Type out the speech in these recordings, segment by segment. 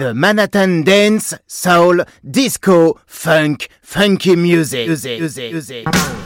The Manhattan Dance, Soul, Disco, Funk, Funky Music. music, music, music.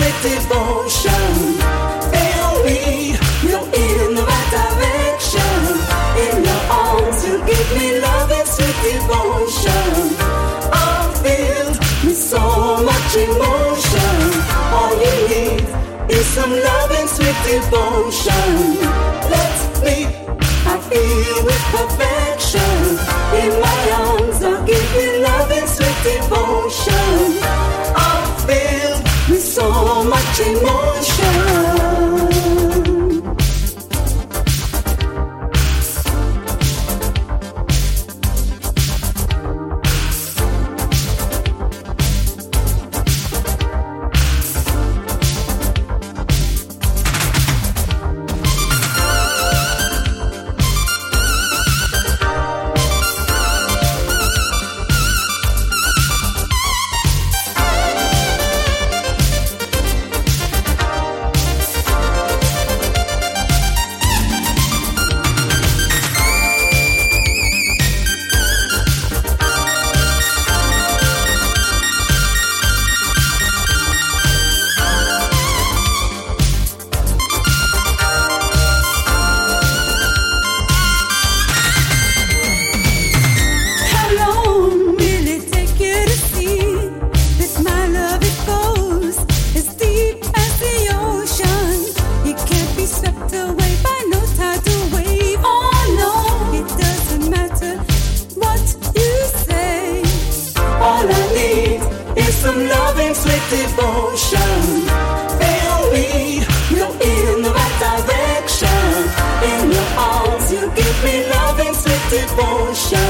with devotion. Fill me, you're in the direction. In your arms, you give me sweet devotion. I'm filled with so much emotion. All you need is some love and sweet devotion. me love and sweet devotion.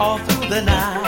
all through the night.